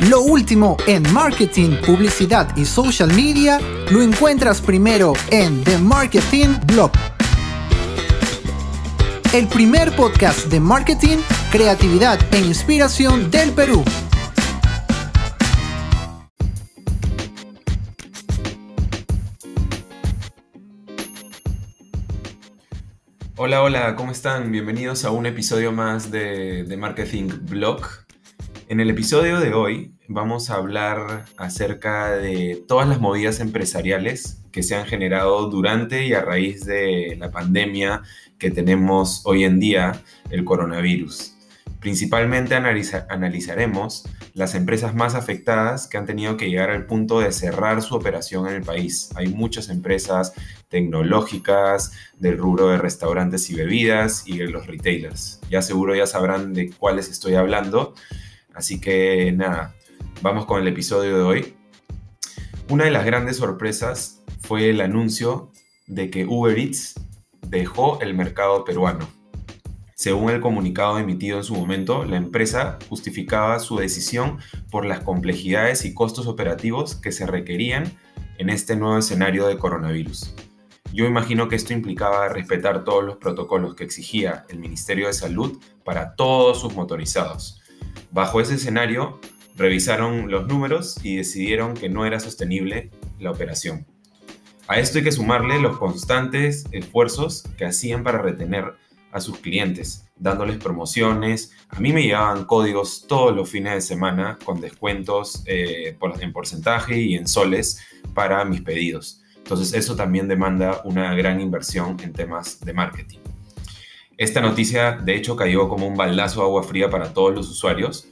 Lo último en marketing, publicidad y social media lo encuentras primero en The Marketing Blog. El primer podcast de marketing, creatividad e inspiración del Perú. Hola, hola, ¿cómo están? Bienvenidos a un episodio más de, The Marketing Blog. En el episodio de hoy vamos a hablar acerca de todas las movidas empresariales que se han generado durante y a raíz de la pandemia que tenemos hoy en día, el coronavirus. Principalmente analizaremos las empresas más afectadas que han tenido que llegar al punto de cerrar su operación en el país. Hay muchas empresas tecnológicas, del rubro de restaurantes y bebidas y de los retailers. Ya seguro ya sabrán de cuáles estoy hablando. Así que nada, vamos con el episodio de hoy. Una de las grandes sorpresas fue el anuncio de que Uber Eats dejó el mercado peruano. Según el comunicado emitido en su momento, la empresa justificaba su decisión por las complejidades y costos operativos que se requerían en este nuevo escenario de coronavirus. Yo imagino que esto implicaba respetar todos los protocolos que exigía el Ministerio de Salud para todos sus motorizados. Bajo ese escenario, revisaron los números y decidieron que no era sostenible la operación. A esto hay que sumarle los constantes esfuerzos que hacían para retener a sus clientes, dándoles promociones. A mí me llegaban códigos todos los fines de semana con descuentos eh, en porcentaje y en soles para mis pedidos. Entonces eso también demanda una gran inversión en temas de marketing. Esta noticia de hecho cayó como un baldazo de agua fría para todos los usuarios,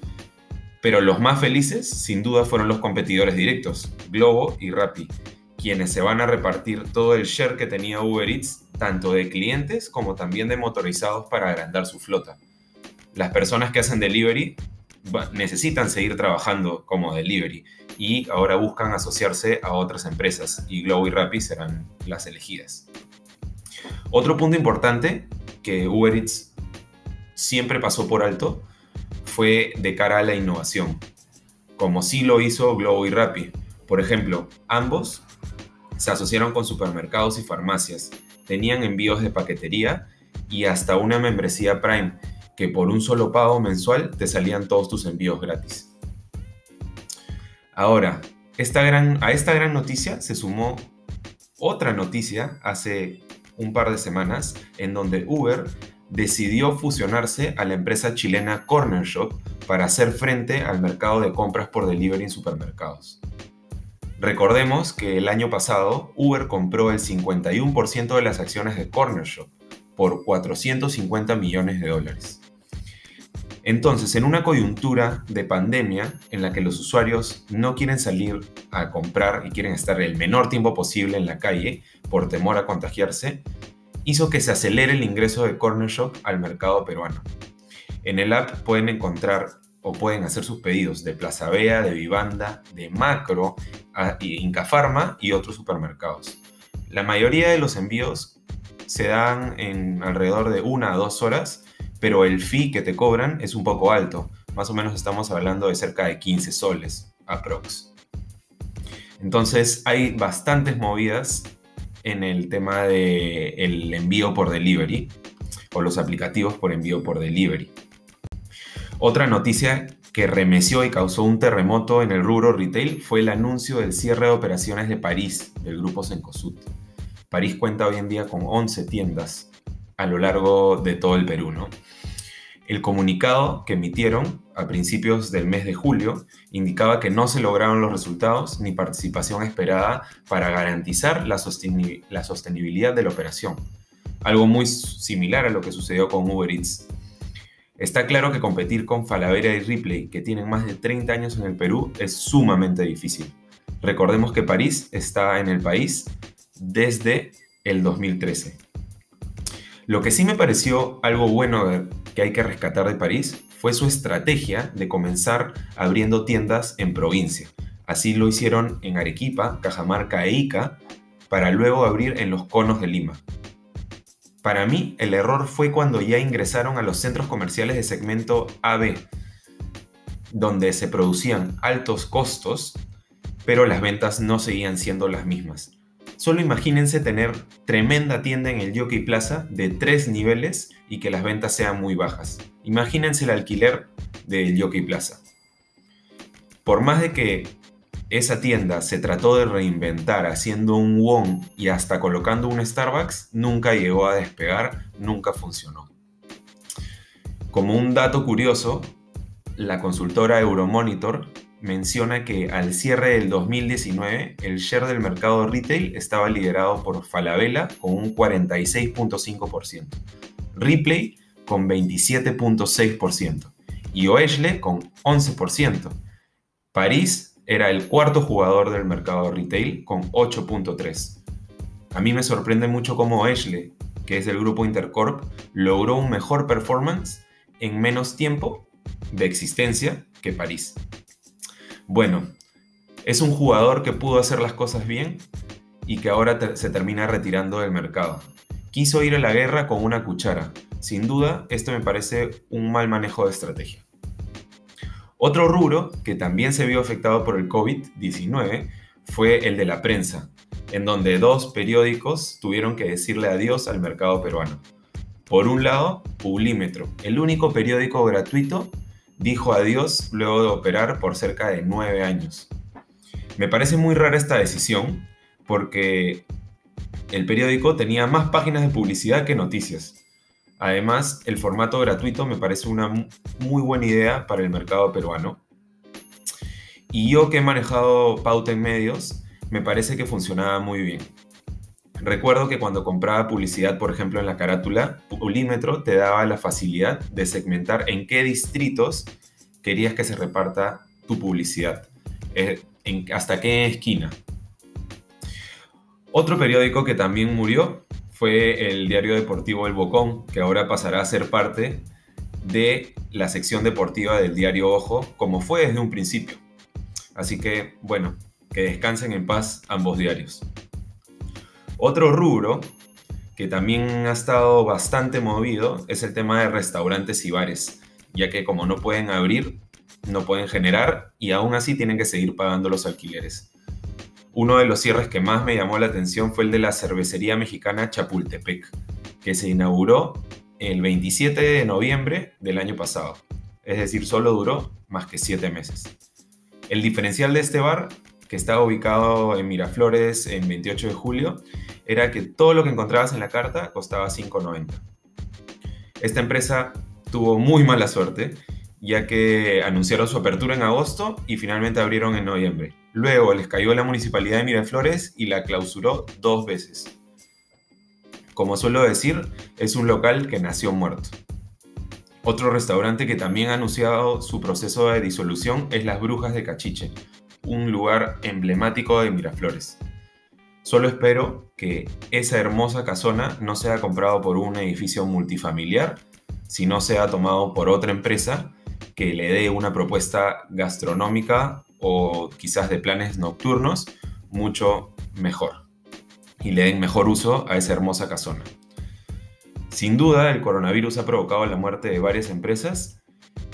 pero los más felices sin duda fueron los competidores directos, Globo y Rappi, quienes se van a repartir todo el share que tenía Uber Eats, tanto de clientes como también de motorizados para agrandar su flota. Las personas que hacen delivery necesitan seguir trabajando como delivery y ahora buscan asociarse a otras empresas y Globo y Rappi serán las elegidas. Otro punto importante que Uber Eats siempre pasó por alto fue de cara a la innovación, como sí lo hizo Globo y Rappi. Por ejemplo, ambos se asociaron con supermercados y farmacias, tenían envíos de paquetería y hasta una membresía Prime, que por un solo pago mensual te salían todos tus envíos gratis. Ahora, esta gran, a esta gran noticia se sumó otra noticia hace un par de semanas en donde Uber decidió fusionarse a la empresa chilena Corner Shop para hacer frente al mercado de compras por delivery en supermercados. Recordemos que el año pasado Uber compró el 51% de las acciones de Corner Shop por 450 millones de dólares. Entonces, en una coyuntura de pandemia en la que los usuarios no quieren salir a comprar y quieren estar el menor tiempo posible en la calle por temor a contagiarse, hizo que se acelere el ingreso de Corner Shop al mercado peruano. En el app pueden encontrar o pueden hacer sus pedidos de Plaza Vea, de Vivanda, de Macro, Inca Pharma y otros supermercados. La mayoría de los envíos se dan en alrededor de una a dos horas pero el fee que te cobran es un poco alto. Más o menos estamos hablando de cerca de 15 soles, aprox. Entonces hay bastantes movidas en el tema del envío por delivery o los aplicativos por envío por delivery. Otra noticia que remeció y causó un terremoto en el rubro retail fue el anuncio del cierre de operaciones de París del grupo Sencosud. París cuenta hoy en día con 11 tiendas a lo largo de todo el Perú, ¿no? El comunicado que emitieron a principios del mes de julio indicaba que no se lograron los resultados ni participación esperada para garantizar la, sostenibilidad de la operación, algo muy similar a lo que sucedió con Uber Eats. Está claro que competir con Falabella y Ripley, que tienen más de 30 años en el Perú, es sumamente difícil. Recordemos que París está en el país desde el 2013. Lo que sí me pareció algo bueno que hay que rescatar de París fue su estrategia de comenzar abriendo tiendas en provincia. Así lo hicieron en Arequipa, Cajamarca e Ica, para luego abrir en los conos de Lima. Para mí, el error fue cuando ya ingresaron a los centros comerciales de segmento AB. donde se producían altos costos, pero las ventas no seguían siendo las mismas. Solo imagínense tener tremenda tienda en el Jockey Plaza de tres niveles y que las ventas sean muy bajas. Imagínense el alquiler del Jockey Plaza. Por más de que esa tienda se trató de reinventar haciendo un Wong y hasta colocando un Starbucks, nunca llegó a despegar, nunca funcionó. Como un dato curioso, la consultora Euromonitor menciona que al cierre del 2019 el share del mercado retail estaba liderado por Falabella con un 46.5%, Ripley con 27.6% y Oesle con 11%. París era el cuarto jugador del mercado retail con 8.3%. A mí me sorprende mucho cómo Oesle, que es del grupo Intercorp, logró un mejor performance en menos tiempo de existencia que París. Bueno, es un jugador que pudo hacer las cosas bien y que ahora se termina retirando del mercado. Quiso ir a la guerra con una cuchara. Sin duda, esto me parece un mal manejo de estrategia. Otro rubro que también se vio afectado por el COVID-19 fue el de la prensa, en donde dos periódicos tuvieron que decirle adiós al mercado peruano. Por un lado, Publímetro, el único periódico gratuito, dijo adiós luego de operar por cerca de nueve años. Me parece muy rara esta decisión porque el periódico tenía más páginas de publicidad que noticias. Además, el formato gratuito me parece una muy buena idea para el mercado peruano. Y yo que he manejado pauta en medios, me parece que funcionaba muy bien. Recuerdo que cuando compraba publicidad, por ejemplo, en la carátula, Pulímetro te daba la facilidad de segmentar en qué distritos querías que se reparta tu publicidad, eh, hasta qué esquina. Otro periódico que también murió fue el diario deportivo El Bocón, que ahora pasará a ser parte de la sección deportiva del diario Ojo, como fue desde un principio. Así que, bueno, que descansen en paz ambos diarios. Otro rubro que también ha estado bastante movido es el tema de restaurantes y bares, ya que como no pueden abrir, no pueden generar y aún así tienen que seguir pagando los alquileres. Uno de los cierres que más me llamó la atención fue el de la cervecería mexicana Chapultepec, que se inauguró el 27 de noviembre del año pasado, es decir, solo duró más que 7 meses. El diferencial de este bar, que estaba ubicado en Miraflores en 28 de julio, era que todo lo que encontrabas en la carta costaba 5.90. Esta empresa tuvo muy mala suerte, ya que anunciaron su apertura en agosto y finalmente abrieron en noviembre. Luego les cayó la municipalidad de Miraflores y la clausuró dos veces. Como suelo decir, es un local que nació muerto. Otro restaurante que también ha anunciado su proceso de disolución es Las Brujas de Cachiche, un lugar emblemático de Miraflores. Solo espero que esa hermosa casona no sea comprado por un edificio multifamiliar, sino sea tomado por otra empresa que le dé una propuesta gastronómica o quizás de planes nocturnos mucho mejor y le den mejor uso a esa hermosa casona. Sin duda, el coronavirus ha provocado la muerte de varias empresas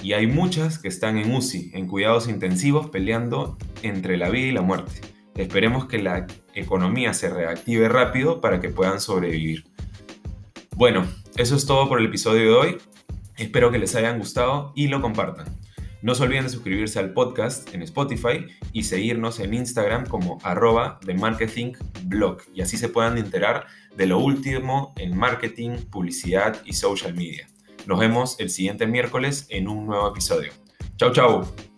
y hay muchas que están en UCI, en cuidados intensivos, peleando entre la vida y la muerte. Esperemos que la economía se reactive rápido para que puedan sobrevivir. Bueno, eso es todo por el episodio de hoy. Espero que les hayan gustado y lo compartan. No se olviden de suscribirse al podcast en Spotify y seguirnos en Instagram como arroba de marketing blog y así se puedan enterar de lo último en marketing, publicidad y social media. Nos vemos el siguiente miércoles en un nuevo episodio. Chau, chau.